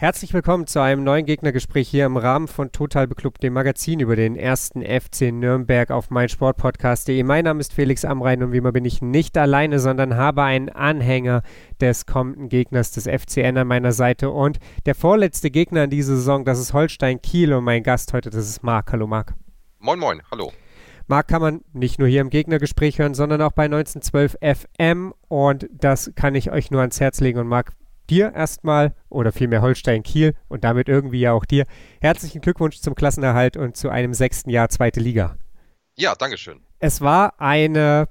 Herzlich willkommen zu einem neuen Gegnergespräch hier im Rahmen von Total Beklubbt, dem Magazin über den ersten FC Nürnberg auf meinsportpodcast.de. Mein Name ist Felix Amrein und wie immer bin ich nicht alleine, sondern habe einen Anhänger des kommenden Gegners des FCN an meiner Seite und der vorletzte Gegner in dieser Saison, das ist Holstein Kiel und mein Gast heute, das ist Marc. Hallo Marc. Moin Moin, hallo. Marc kann man nicht nur hier im Gegnergespräch hören, sondern auch bei 1912 FM und das kann ich euch nur ans Herz legen und Marc, dir erstmal oder vielmehr Holstein Kiel und damit irgendwie ja auch dir herzlichen Glückwunsch zum Klassenerhalt und zu einem sechsten Jahr zweite Liga. Ja, Dankeschön. Es war eine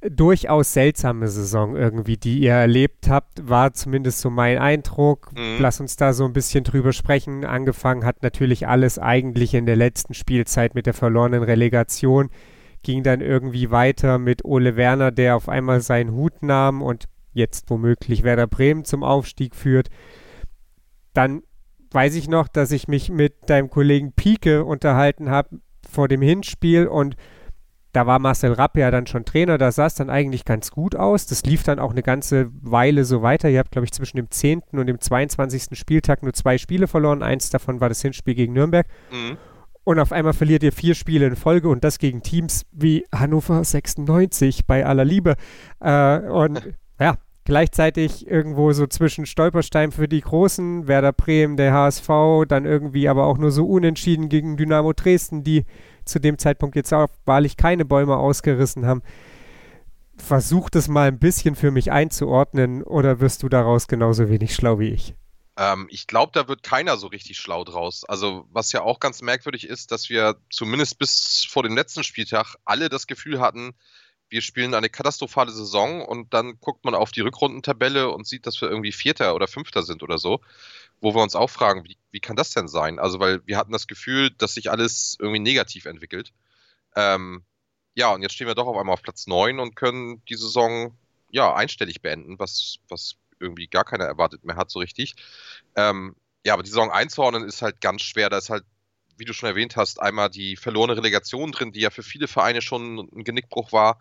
durchaus seltsame Saison irgendwie, die ihr erlebt habt, war zumindest so mein Eindruck. Mhm. Lass uns da so ein bisschen drüber sprechen. Angefangen hat natürlich alles eigentlich in der letzten Spielzeit mit der verlorenen Relegation. Ging dann irgendwie weiter mit Ole Werner, der auf einmal seinen Hut nahm und jetzt womöglich Werder Bremen zum Aufstieg führt. Dann weiß ich noch, dass ich mich mit deinem Kollegen Pieke unterhalten habe vor dem Hinspiel und da war Marcel Rapp ja dann schon Trainer, da sah es dann eigentlich ganz gut aus. Das lief dann auch eine ganze Weile so weiter. Ihr habt, glaube ich, zwischen dem 10. und dem 22. Spieltag nur zwei Spiele verloren. Eins davon war das Hinspiel gegen Nürnberg. Mhm. Und auf einmal verliert ihr vier Spiele in Folge und das gegen Teams wie Hannover 96 bei aller Liebe. Äh, und ja, gleichzeitig irgendwo so zwischen Stolperstein für die Großen, Werder Bremen, der HSV, dann irgendwie aber auch nur so unentschieden gegen Dynamo Dresden, die zu dem Zeitpunkt jetzt auch wahrlich keine Bäume ausgerissen haben. Versuch das mal ein bisschen für mich einzuordnen oder wirst du daraus genauso wenig schlau wie ich? Ähm, ich glaube, da wird keiner so richtig schlau draus. Also, was ja auch ganz merkwürdig ist, dass wir zumindest bis vor dem letzten Spieltag alle das Gefühl hatten, wir spielen eine katastrophale Saison und dann guckt man auf die Rückrundentabelle und sieht, dass wir irgendwie Vierter oder Fünfter sind oder so, wo wir uns auch fragen, wie, wie kann das denn sein? Also, weil wir hatten das Gefühl, dass sich alles irgendwie negativ entwickelt. Ähm, ja, und jetzt stehen wir doch auf einmal auf Platz 9 und können die Saison ja einstellig beenden, was, was irgendwie gar keiner erwartet mehr hat, so richtig. Ähm, ja, aber die Saison einzuordnen ist halt ganz schwer. Da ist halt wie du schon erwähnt hast, einmal die verlorene Relegation drin, die ja für viele Vereine schon ein Genickbruch war.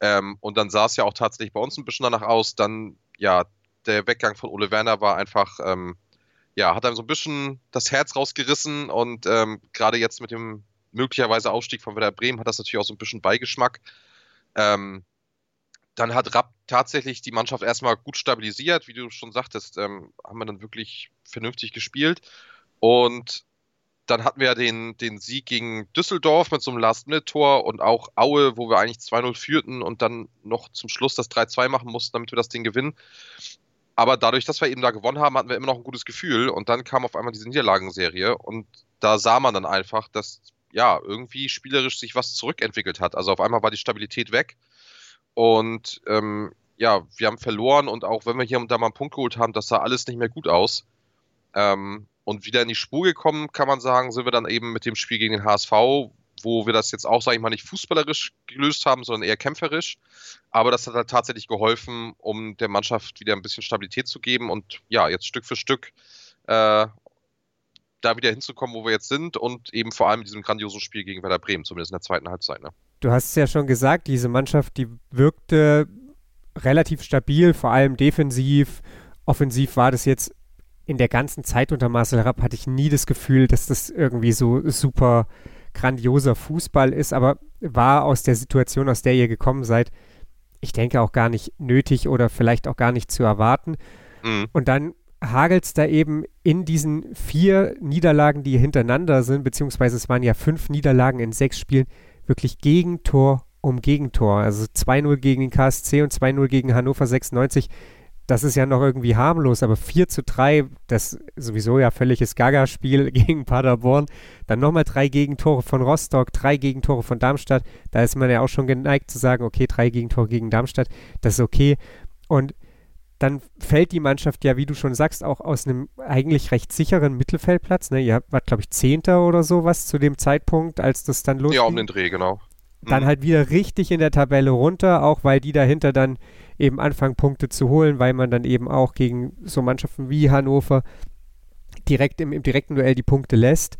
Ähm, und dann sah es ja auch tatsächlich bei uns ein bisschen danach aus. Dann, ja, der Weggang von Ole Werner war einfach, ähm, ja, hat einem so ein bisschen das Herz rausgerissen und ähm, gerade jetzt mit dem möglicherweise Aufstieg von Werder Bremen hat das natürlich auch so ein bisschen Beigeschmack. Ähm, dann hat Rapp tatsächlich die Mannschaft erstmal gut stabilisiert, wie du schon sagtest, ähm, haben wir dann wirklich vernünftig gespielt. Und dann hatten wir den, den Sieg gegen Düsseldorf mit so einem Last-Minute-Tor und auch Aue, wo wir eigentlich 2-0 führten und dann noch zum Schluss das 3-2 machen mussten, damit wir das Ding gewinnen. Aber dadurch, dass wir eben da gewonnen haben, hatten wir immer noch ein gutes Gefühl und dann kam auf einmal diese Niederlagenserie und da sah man dann einfach, dass ja irgendwie spielerisch sich was zurückentwickelt hat. Also auf einmal war die Stabilität weg und ähm, ja, wir haben verloren und auch wenn wir hier und da mal einen Punkt geholt haben, das sah alles nicht mehr gut aus. Ähm, und wieder in die Spur gekommen, kann man sagen, sind wir dann eben mit dem Spiel gegen den HSV, wo wir das jetzt auch, sage ich mal, nicht fußballerisch gelöst haben, sondern eher kämpferisch. Aber das hat halt tatsächlich geholfen, um der Mannschaft wieder ein bisschen Stabilität zu geben und ja, jetzt Stück für Stück äh, da wieder hinzukommen, wo wir jetzt sind und eben vor allem in diesem grandiosen Spiel gegen Werder Bremen, zumindest in der zweiten Halbzeit. Ne? Du hast es ja schon gesagt, diese Mannschaft, die wirkte relativ stabil, vor allem defensiv. Offensiv war das jetzt in der ganzen Zeit unter Marcel Rapp hatte ich nie das Gefühl, dass das irgendwie so super grandioser Fußball ist, aber war aus der Situation, aus der ihr gekommen seid, ich denke auch gar nicht nötig oder vielleicht auch gar nicht zu erwarten. Mhm. Und dann hagelt es da eben in diesen vier Niederlagen, die hintereinander sind, beziehungsweise es waren ja fünf Niederlagen in sechs Spielen, wirklich Gegentor um Gegentor. Also 2-0 gegen den KSC und 2-0 gegen Hannover 96 das ist ja noch irgendwie harmlos, aber 4 zu 3, das sowieso ja völliges Gaga-Spiel gegen Paderborn, dann nochmal drei Gegentore von Rostock, drei Gegentore von Darmstadt, da ist man ja auch schon geneigt zu sagen, okay, drei Gegentore gegen Darmstadt, das ist okay. Und dann fällt die Mannschaft ja, wie du schon sagst, auch aus einem eigentlich recht sicheren Mittelfeldplatz. Ne? Ihr wart, glaube ich, Zehnter oder sowas zu dem Zeitpunkt, als das dann losging. Ja, um den Dreh, genau. Dann mhm. halt wieder richtig in der Tabelle runter, auch weil die dahinter dann eben anfangen, Punkte zu holen, weil man dann eben auch gegen so Mannschaften wie Hannover direkt im, im direkten Duell die Punkte lässt.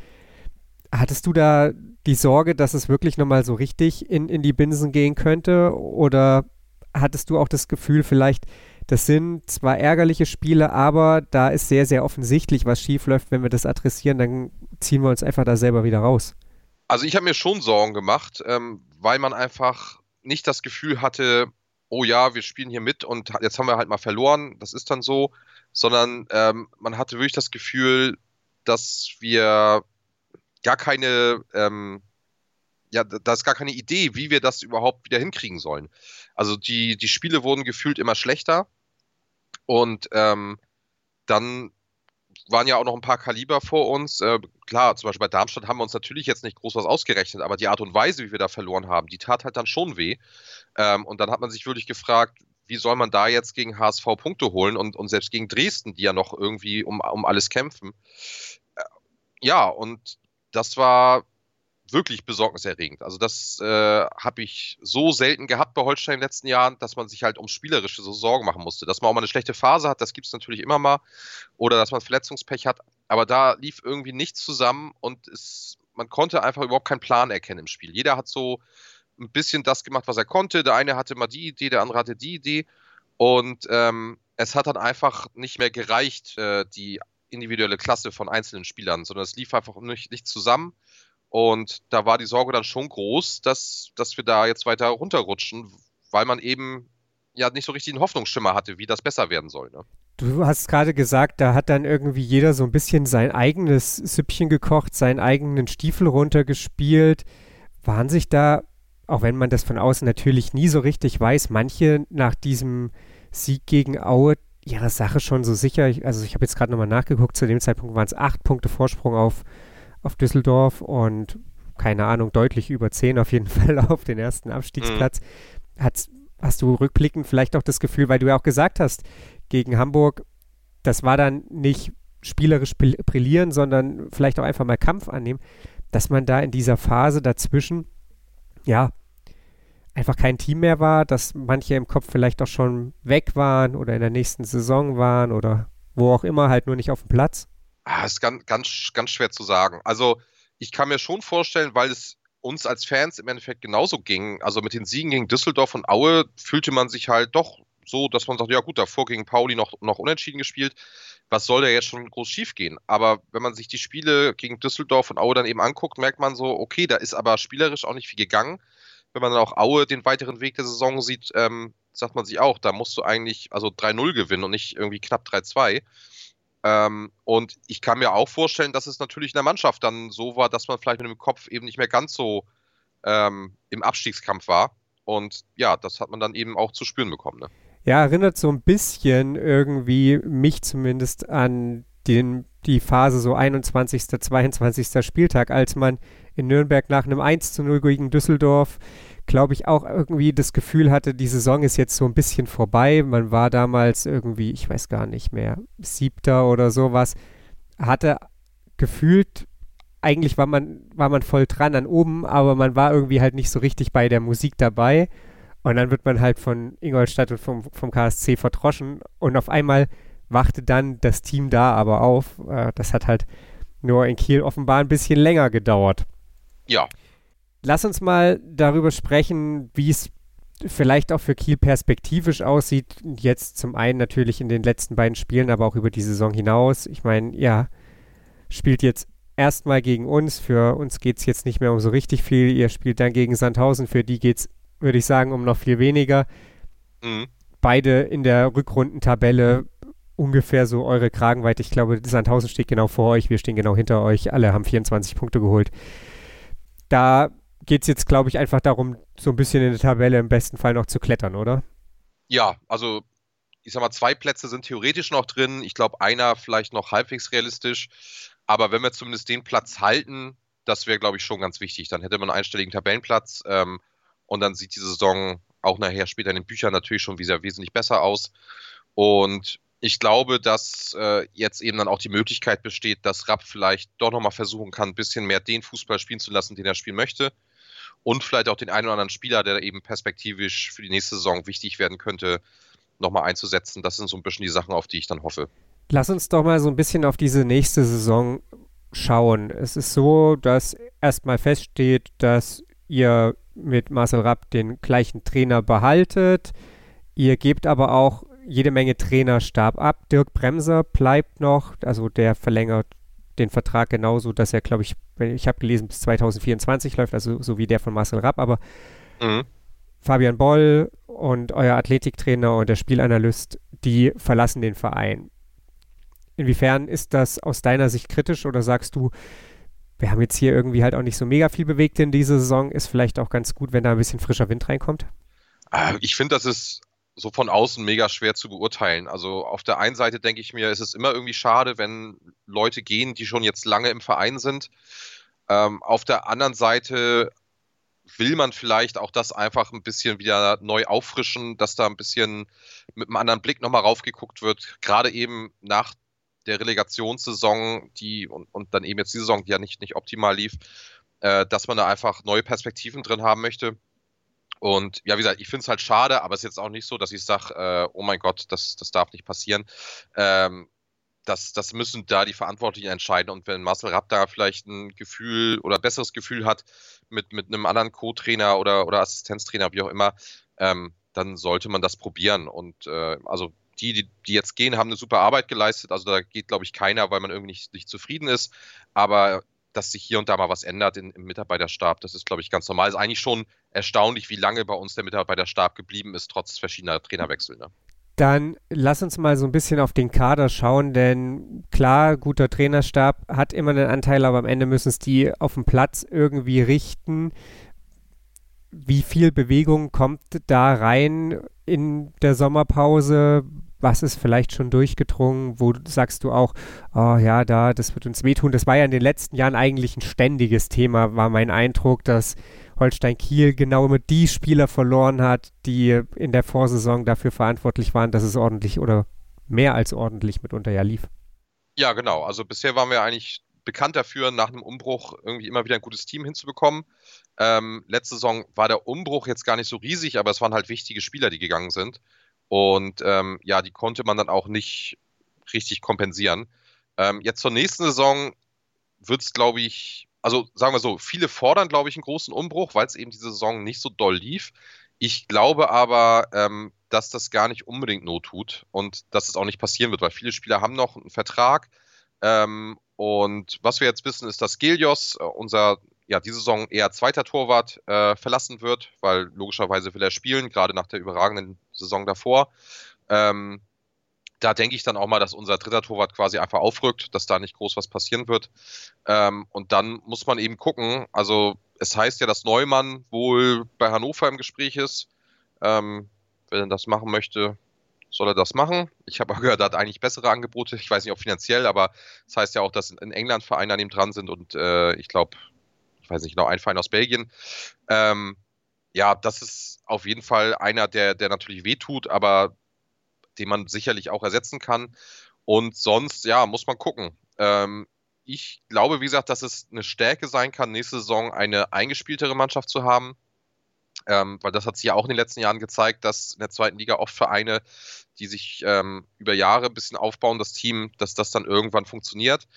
Hattest du da die Sorge, dass es wirklich nochmal so richtig in, in die Binsen gehen könnte? Oder hattest du auch das Gefühl, vielleicht, das sind zwar ärgerliche Spiele, aber da ist sehr, sehr offensichtlich, was schief läuft. Wenn wir das adressieren, dann ziehen wir uns einfach da selber wieder raus. Also ich habe mir schon Sorgen gemacht, ähm, weil man einfach nicht das Gefühl hatte, oh ja, wir spielen hier mit und jetzt haben wir halt mal verloren, das ist dann so, sondern ähm, man hatte wirklich das Gefühl, dass wir gar keine, ähm, ja, da ist gar keine Idee, wie wir das überhaupt wieder hinkriegen sollen. Also die, die Spiele wurden gefühlt immer schlechter und ähm, dann waren ja auch noch ein paar Kaliber vor uns. Äh, klar, zum Beispiel bei Darmstadt haben wir uns natürlich jetzt nicht groß was ausgerechnet, aber die Art und Weise, wie wir da verloren haben, die tat halt dann schon weh. Ähm, und dann hat man sich wirklich gefragt, wie soll man da jetzt gegen HSV Punkte holen und, und selbst gegen Dresden, die ja noch irgendwie um, um alles kämpfen. Äh, ja, und das war wirklich besorgniserregend. Also das äh, habe ich so selten gehabt bei Holstein in den letzten Jahren, dass man sich halt ums Spielerische so Sorgen machen musste. Dass man auch mal eine schlechte Phase hat, das gibt es natürlich immer mal. Oder dass man Verletzungspech hat. Aber da lief irgendwie nichts zusammen und es, man konnte einfach überhaupt keinen Plan erkennen im Spiel. Jeder hat so ein bisschen das gemacht, was er konnte. Der eine hatte mal die Idee, der andere hatte die Idee. Und ähm, es hat dann einfach nicht mehr gereicht, äh, die individuelle Klasse von einzelnen Spielern, sondern es lief einfach nicht, nicht zusammen. Und da war die Sorge dann schon groß, dass, dass wir da jetzt weiter runterrutschen, weil man eben ja nicht so richtig einen Hoffnungsschimmer hatte, wie das besser werden soll. Ne? Du hast gerade gesagt, da hat dann irgendwie jeder so ein bisschen sein eigenes Süppchen gekocht, seinen eigenen Stiefel runtergespielt. Waren sich da, auch wenn man das von außen natürlich nie so richtig weiß, manche nach diesem Sieg gegen Aue ihre Sache schon so sicher? Also ich habe jetzt gerade nochmal nachgeguckt, zu dem Zeitpunkt waren es acht Punkte Vorsprung auf auf Düsseldorf und keine Ahnung, deutlich über 10 auf jeden Fall auf den ersten Abstiegsplatz. Mhm. Hat's, hast du rückblickend vielleicht auch das Gefühl, weil du ja auch gesagt hast, gegen Hamburg, das war dann nicht spielerisch brillieren, sondern vielleicht auch einfach mal Kampf annehmen, dass man da in dieser Phase dazwischen, ja, einfach kein Team mehr war, dass manche im Kopf vielleicht auch schon weg waren oder in der nächsten Saison waren oder wo auch immer, halt nur nicht auf dem Platz? Ah, ist ganz, ganz, ganz schwer zu sagen. Also, ich kann mir schon vorstellen, weil es uns als Fans im Endeffekt genauso ging. Also mit den Siegen gegen Düsseldorf und Aue fühlte man sich halt doch so, dass man sagt, ja gut, davor gegen Pauli noch, noch unentschieden gespielt. Was soll da jetzt schon groß schief gehen? Aber wenn man sich die Spiele gegen Düsseldorf und Aue dann eben anguckt, merkt man so, okay, da ist aber spielerisch auch nicht viel gegangen. Wenn man dann auch Aue den weiteren Weg der Saison sieht, ähm, sagt man sich auch, da musst du eigentlich also 3-0 gewinnen und nicht irgendwie knapp 3-2. Ähm, und ich kann mir auch vorstellen, dass es natürlich in der Mannschaft dann so war, dass man vielleicht mit dem Kopf eben nicht mehr ganz so ähm, im Abstiegskampf war. Und ja, das hat man dann eben auch zu spüren bekommen. Ne? Ja, erinnert so ein bisschen irgendwie mich zumindest an den, die Phase so 21., 22. Spieltag, als man in Nürnberg nach einem 1 zu 0 gegen Düsseldorf glaube ich, auch irgendwie das Gefühl hatte, die Saison ist jetzt so ein bisschen vorbei. Man war damals irgendwie, ich weiß gar nicht mehr, siebter oder sowas, hatte gefühlt, eigentlich war man, war man voll dran an oben, aber man war irgendwie halt nicht so richtig bei der Musik dabei. Und dann wird man halt von Ingolstadt und vom, vom KSC verdroschen und auf einmal wachte dann das Team da aber auf. Äh, das hat halt nur in Kiel offenbar ein bisschen länger gedauert. Ja, Lass uns mal darüber sprechen, wie es vielleicht auch für Kiel perspektivisch aussieht. Jetzt zum einen natürlich in den letzten beiden Spielen, aber auch über die Saison hinaus. Ich meine, ja, spielt jetzt erstmal gegen uns. Für uns geht es jetzt nicht mehr um so richtig viel. Ihr spielt dann gegen Sandhausen. Für die geht es, würde ich sagen, um noch viel weniger. Mhm. Beide in der Rückrundentabelle ungefähr so eure Kragenweite. Ich glaube, Sandhausen steht genau vor euch. Wir stehen genau hinter euch. Alle haben 24 Punkte geholt. Da geht es jetzt, glaube ich, einfach darum, so ein bisschen in der Tabelle im besten Fall noch zu klettern, oder? Ja, also ich sag mal, zwei Plätze sind theoretisch noch drin. Ich glaube, einer vielleicht noch halbwegs realistisch. Aber wenn wir zumindest den Platz halten, das wäre, glaube ich, schon ganz wichtig. Dann hätte man einen einstelligen Tabellenplatz ähm, und dann sieht die Saison auch nachher später in den Büchern natürlich schon wieder wesentlich besser aus. Und ich glaube, dass äh, jetzt eben dann auch die Möglichkeit besteht, dass Rapp vielleicht doch nochmal versuchen kann, ein bisschen mehr den Fußball spielen zu lassen, den er spielen möchte und vielleicht auch den einen oder anderen Spieler, der eben perspektivisch für die nächste Saison wichtig werden könnte, nochmal einzusetzen. Das sind so ein bisschen die Sachen, auf die ich dann hoffe. Lass uns doch mal so ein bisschen auf diese nächste Saison schauen. Es ist so, dass erstmal feststeht, dass ihr mit Marcel Rapp den gleichen Trainer behaltet. Ihr gebt aber auch jede Menge Trainerstab ab. Dirk Bremser bleibt noch, also der verlängert den Vertrag genauso, dass er, glaube ich, ich habe gelesen, bis 2024 läuft, also so wie der von Marcel Rapp, aber mhm. Fabian Boll und euer Athletiktrainer und der Spielanalyst, die verlassen den Verein. Inwiefern ist das aus deiner Sicht kritisch oder sagst du, wir haben jetzt hier irgendwie halt auch nicht so mega viel bewegt in dieser Saison, ist vielleicht auch ganz gut, wenn da ein bisschen frischer Wind reinkommt? Äh, ich finde, das ist so von außen mega schwer zu beurteilen. Also auf der einen Seite denke ich mir, ist es immer irgendwie schade, wenn Leute gehen, die schon jetzt lange im Verein sind. Ähm, auf der anderen Seite will man vielleicht auch das einfach ein bisschen wieder neu auffrischen, dass da ein bisschen mit einem anderen Blick nochmal raufgeguckt wird. Gerade eben nach der Relegationssaison, die und, und dann eben jetzt die Saison, die ja nicht, nicht optimal lief, äh, dass man da einfach neue Perspektiven drin haben möchte. Und ja, wie gesagt, ich finde es halt schade, aber es ist jetzt auch nicht so, dass ich sage, äh, oh mein Gott, das, das darf nicht passieren. Ähm, das, das müssen da die Verantwortlichen entscheiden. Und wenn Marcel Rapp da vielleicht ein Gefühl oder ein besseres Gefühl hat mit, mit einem anderen Co-Trainer oder, oder Assistenztrainer, wie auch immer, ähm, dann sollte man das probieren. Und äh, also die, die, die, jetzt gehen, haben eine super Arbeit geleistet. Also da geht, glaube ich, keiner, weil man irgendwie nicht, nicht zufrieden ist. Aber dass sich hier und da mal was ändert in, im Mitarbeiterstab. Das ist, glaube ich, ganz normal. Ist eigentlich schon erstaunlich, wie lange bei uns der Mitarbeiterstab geblieben ist, trotz verschiedener Trainerwechsel. Ne? Dann lass uns mal so ein bisschen auf den Kader schauen, denn klar, guter Trainerstab hat immer einen Anteil, aber am Ende müssen es die auf dem Platz irgendwie richten. Wie viel Bewegung kommt da rein in der Sommerpause? Was ist vielleicht schon durchgedrungen, wo sagst du auch, oh ja, da, das wird uns wehtun. Das war ja in den letzten Jahren eigentlich ein ständiges Thema, war mein Eindruck, dass Holstein Kiel genau immer die Spieler verloren hat, die in der Vorsaison dafür verantwortlich waren, dass es ordentlich oder mehr als ordentlich mitunter ja lief. Ja, genau. Also bisher waren wir eigentlich bekannt dafür, nach einem Umbruch irgendwie immer wieder ein gutes Team hinzubekommen. Ähm, letzte Saison war der Umbruch jetzt gar nicht so riesig, aber es waren halt wichtige Spieler, die gegangen sind. Und ähm, ja, die konnte man dann auch nicht richtig kompensieren. Ähm, jetzt zur nächsten Saison wird es, glaube ich, also sagen wir so, viele fordern, glaube ich, einen großen Umbruch, weil es eben diese Saison nicht so doll lief. Ich glaube aber, ähm, dass das gar nicht unbedingt not tut und dass es auch nicht passieren wird, weil viele Spieler haben noch einen Vertrag. Ähm, und was wir jetzt wissen, ist, dass Gelios, äh, unser ja, diese Saison eher zweiter Torwart äh, verlassen wird, weil logischerweise will er spielen, gerade nach der überragenden Saison davor. Ähm, da denke ich dann auch mal, dass unser dritter Torwart quasi einfach aufrückt, dass da nicht groß was passieren wird. Ähm, und dann muss man eben gucken. Also es heißt ja, dass Neumann wohl bei Hannover im Gespräch ist. Ähm, wenn er das machen möchte, soll er das machen. Ich habe gehört, er hat eigentlich bessere Angebote. Ich weiß nicht, ob finanziell, aber es das heißt ja auch, dass in England Vereine an ihm dran sind und äh, ich glaube, ich weiß nicht genau, ein Verein aus Belgien. Ähm, ja, das ist auf jeden Fall einer, der, der natürlich wehtut, aber den man sicherlich auch ersetzen kann. Und sonst, ja, muss man gucken. Ähm, ich glaube, wie gesagt, dass es eine Stärke sein kann, nächste Saison eine eingespieltere Mannschaft zu haben. Ähm, weil das hat sich ja auch in den letzten Jahren gezeigt, dass in der zweiten Liga oft Vereine, die sich ähm, über Jahre ein bisschen aufbauen, das Team, dass das dann irgendwann funktioniert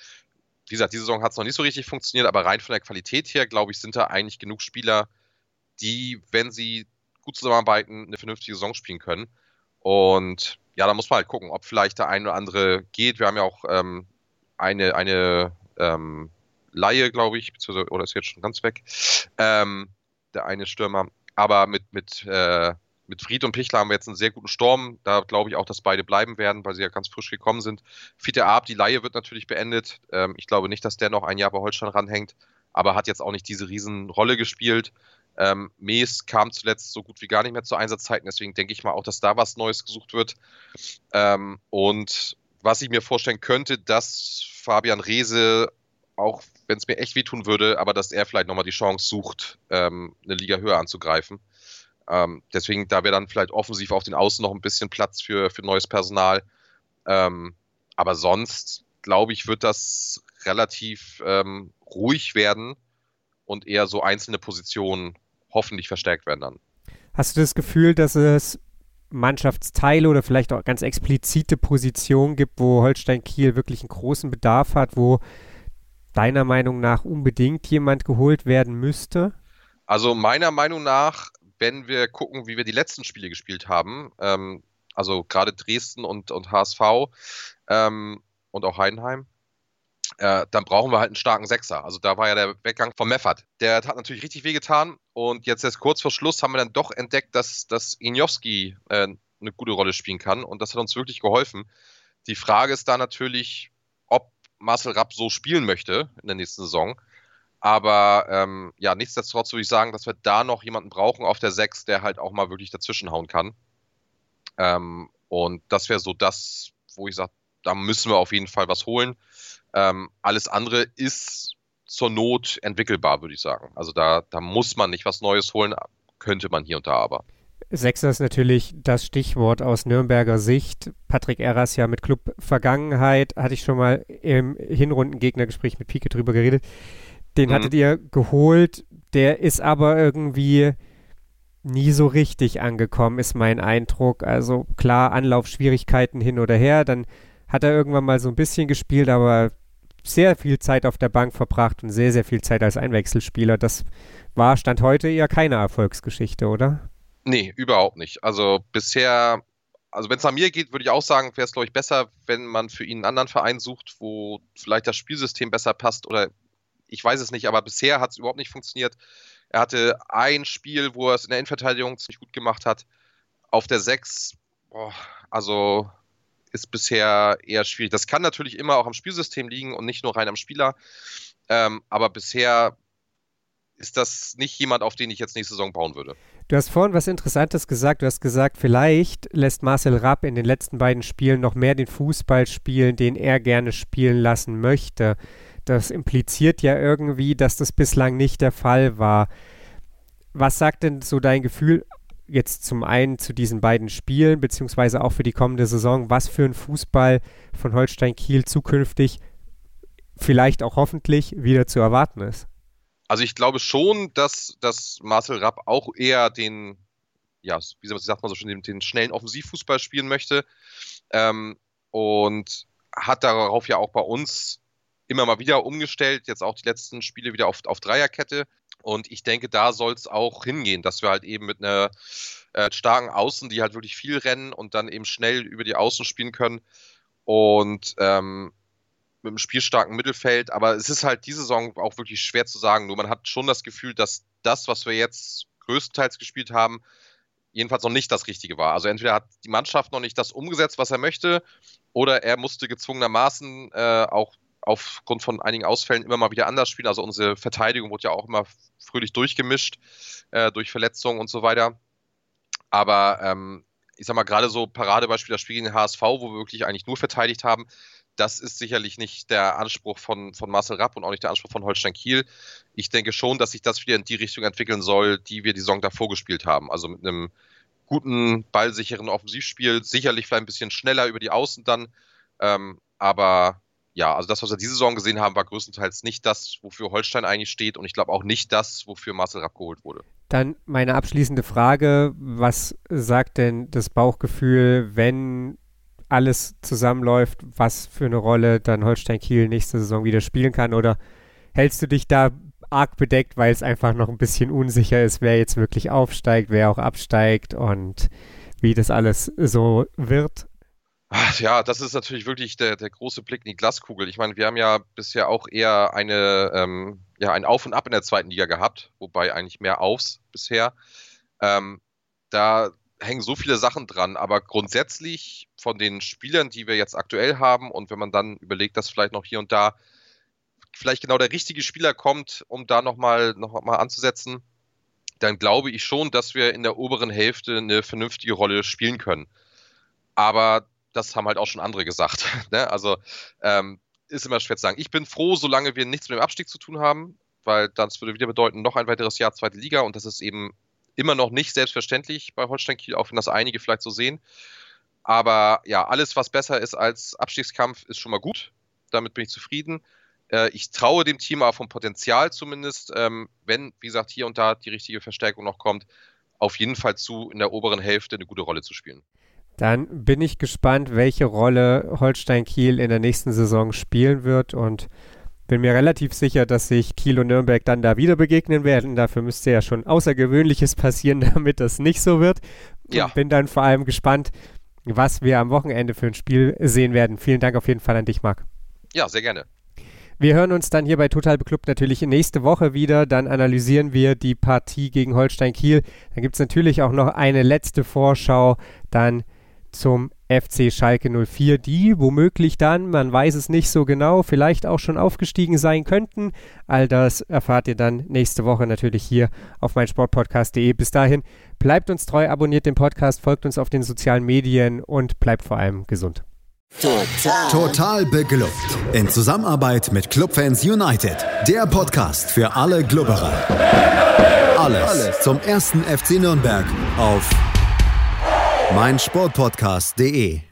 wie gesagt, diese Saison hat es noch nicht so richtig funktioniert, aber rein von der Qualität her, glaube ich, sind da eigentlich genug Spieler, die, wenn sie gut zusammenarbeiten, eine vernünftige Saison spielen können. Und ja, da muss man halt gucken, ob vielleicht der eine oder andere geht. Wir haben ja auch ähm, eine, eine ähm, Laie, glaube ich, oder ist jetzt schon ganz weg, ähm, der eine Stürmer. Aber mit, mit äh, mit Fried und Pichler haben wir jetzt einen sehr guten Sturm. Da glaube ich auch, dass beide bleiben werden, weil sie ja ganz frisch gekommen sind. Fiete Ab, die Laie wird natürlich beendet. Ähm, ich glaube nicht, dass der noch ein Jahr bei Holstein ranhängt, aber hat jetzt auch nicht diese Riesenrolle gespielt. Ähm, Mees kam zuletzt so gut wie gar nicht mehr zu Einsatzzeiten, deswegen denke ich mal auch, dass da was Neues gesucht wird. Ähm, und was ich mir vorstellen könnte, dass Fabian Reese, auch wenn es mir echt wehtun würde, aber dass er vielleicht nochmal die Chance sucht, ähm, eine Liga höher anzugreifen. Ähm, deswegen, da wäre dann vielleicht offensiv auf den Außen noch ein bisschen Platz für, für neues Personal. Ähm, aber sonst, glaube ich, wird das relativ ähm, ruhig werden und eher so einzelne Positionen hoffentlich verstärkt werden dann. Hast du das Gefühl, dass es Mannschaftsteile oder vielleicht auch ganz explizite Positionen gibt, wo Holstein Kiel wirklich einen großen Bedarf hat, wo deiner Meinung nach unbedingt jemand geholt werden müsste? Also meiner Meinung nach, wenn wir gucken, wie wir die letzten Spiele gespielt haben, ähm, also gerade Dresden und, und HSV ähm, und auch Heidenheim, äh, dann brauchen wir halt einen starken Sechser. Also da war ja der Weggang von Meffert. Der hat natürlich richtig wehgetan und jetzt erst kurz vor Schluss haben wir dann doch entdeckt, dass, dass Injowski äh, eine gute Rolle spielen kann und das hat uns wirklich geholfen. Die Frage ist da natürlich, ob Marcel Rapp so spielen möchte in der nächsten Saison. Aber ähm, ja, nichtsdestotrotz würde ich sagen, dass wir da noch jemanden brauchen auf der Sechs, der halt auch mal wirklich dazwischenhauen kann. Ähm, und das wäre so das, wo ich sage, da müssen wir auf jeden Fall was holen. Ähm, alles andere ist zur Not entwickelbar, würde ich sagen. Also da, da muss man nicht was Neues holen, könnte man hier und da aber. Sechser ist natürlich das Stichwort aus Nürnberger Sicht. Patrick Erras ja mit Club Vergangenheit, hatte ich schon mal im Hinrundengegnergespräch mit Pike drüber geredet. Den mhm. hattet ihr geholt, der ist aber irgendwie nie so richtig angekommen, ist mein Eindruck. Also klar, Anlaufschwierigkeiten hin oder her, dann hat er irgendwann mal so ein bisschen gespielt, aber sehr viel Zeit auf der Bank verbracht und sehr, sehr viel Zeit als Einwechselspieler. Das war, Stand heute eher keine Erfolgsgeschichte, oder? Nee, überhaupt nicht. Also bisher, also wenn es nach mir geht, würde ich auch sagen, wäre es, glaube ich, besser, wenn man für ihn einen anderen Verein sucht, wo vielleicht das Spielsystem besser passt oder ich weiß es nicht, aber bisher hat es überhaupt nicht funktioniert. Er hatte ein Spiel, wo er es in der Innenverteidigung ziemlich gut gemacht hat. Auf der 6, also ist bisher eher schwierig. Das kann natürlich immer auch am Spielsystem liegen und nicht nur rein am Spieler. Ähm, aber bisher ist das nicht jemand, auf den ich jetzt nächste Saison bauen würde. Du hast vorhin was Interessantes gesagt. Du hast gesagt, vielleicht lässt Marcel Rapp in den letzten beiden Spielen noch mehr den Fußball spielen, den er gerne spielen lassen möchte. Das impliziert ja irgendwie, dass das bislang nicht der Fall war. Was sagt denn so dein Gefühl jetzt zum einen zu diesen beiden Spielen, beziehungsweise auch für die kommende Saison, was für ein Fußball von Holstein Kiel zukünftig vielleicht auch hoffentlich wieder zu erwarten ist. Also ich glaube schon, dass, dass Marcel Rapp auch eher den, ja, wie sagt man so schön, den, den schnellen Offensivfußball spielen möchte. Ähm, und hat darauf ja auch bei uns immer mal wieder umgestellt, jetzt auch die letzten Spiele wieder auf, auf Dreierkette. Und ich denke, da soll es auch hingehen, dass wir halt eben mit einer äh, starken Außen, die halt wirklich viel rennen und dann eben schnell über die Außen spielen können. Und ähm, mit einem spielstarken Mittelfeld. Aber es ist halt diese Saison auch wirklich schwer zu sagen. Nur man hat schon das Gefühl, dass das, was wir jetzt größtenteils gespielt haben, jedenfalls noch nicht das Richtige war. Also entweder hat die Mannschaft noch nicht das umgesetzt, was er möchte, oder er musste gezwungenermaßen äh, auch aufgrund von einigen Ausfällen immer mal wieder anders spielen. Also unsere Verteidigung wurde ja auch immer fröhlich durchgemischt äh, durch Verletzungen und so weiter. Aber ähm, ich sag mal, gerade so Paradebeispiel das Spiel gegen den HSV, wo wir wirklich eigentlich nur verteidigt haben, das ist sicherlich nicht der Anspruch von, von Marcel Rapp und auch nicht der Anspruch von Holstein Kiel. Ich denke schon, dass sich das wieder in die Richtung entwickeln soll, die wir die Saison davor gespielt haben. Also mit einem guten, ballsicheren Offensivspiel, sicherlich vielleicht ein bisschen schneller über die Außen dann. Ähm, aber ja, also das, was wir diese Saison gesehen haben, war größtenteils nicht das, wofür Holstein eigentlich steht und ich glaube auch nicht das, wofür Marcel Rapp geholt wurde. Dann meine abschließende Frage, was sagt denn das Bauchgefühl, wenn alles zusammenläuft, was für eine Rolle dann Holstein Kiel nächste Saison wieder spielen kann oder hältst du dich da arg bedeckt, weil es einfach noch ein bisschen unsicher ist, wer jetzt wirklich aufsteigt, wer auch absteigt und wie das alles so wird? Ja, das ist natürlich wirklich der, der große Blick in die Glaskugel. Ich meine, wir haben ja bisher auch eher eine, ähm, ja, ein Auf und Ab in der zweiten Liga gehabt, wobei eigentlich mehr Aufs bisher. Ähm, da hängen so viele Sachen dran, aber grundsätzlich von den Spielern, die wir jetzt aktuell haben und wenn man dann überlegt, dass vielleicht noch hier und da vielleicht genau der richtige Spieler kommt, um da nochmal noch mal anzusetzen, dann glaube ich schon, dass wir in der oberen Hälfte eine vernünftige Rolle spielen können. Aber das haben halt auch schon andere gesagt. ne? Also ähm, ist immer schwer zu sagen. Ich bin froh, solange wir nichts mit dem Abstieg zu tun haben, weil das würde wieder bedeuten, noch ein weiteres Jahr zweite Liga und das ist eben immer noch nicht selbstverständlich bei Holstein Kiel, auch wenn das einige vielleicht so sehen. Aber ja, alles, was besser ist als Abstiegskampf, ist schon mal gut. Damit bin ich zufrieden. Äh, ich traue dem Team aber vom Potenzial zumindest, ähm, wenn, wie gesagt, hier und da die richtige Verstärkung noch kommt, auf jeden Fall zu, in der oberen Hälfte eine gute Rolle zu spielen. Dann bin ich gespannt, welche Rolle Holstein Kiel in der nächsten Saison spielen wird und bin mir relativ sicher, dass sich Kiel und Nürnberg dann da wieder begegnen werden. Dafür müsste ja schon Außergewöhnliches passieren, damit das nicht so wird. Ja. Und bin dann vor allem gespannt, was wir am Wochenende für ein Spiel sehen werden. Vielen Dank auf jeden Fall an dich, Marc. Ja, sehr gerne. Wir hören uns dann hier bei Total Beklubbt natürlich nächste Woche wieder. Dann analysieren wir die Partie gegen Holstein Kiel. Dann gibt es natürlich auch noch eine letzte Vorschau dann zum FC Schalke 04, die womöglich dann, man weiß es nicht so genau, vielleicht auch schon aufgestiegen sein könnten. All das erfahrt ihr dann nächste Woche natürlich hier auf meinsportpodcast.de. Bis dahin, bleibt uns treu, abonniert den Podcast, folgt uns auf den sozialen Medien und bleibt vor allem gesund. Total. Total beglückt. In Zusammenarbeit mit Clubfans United. Der Podcast für alle Glubberer. Alles, Alles zum ersten FC Nürnberg auf meinsportpodcast.de.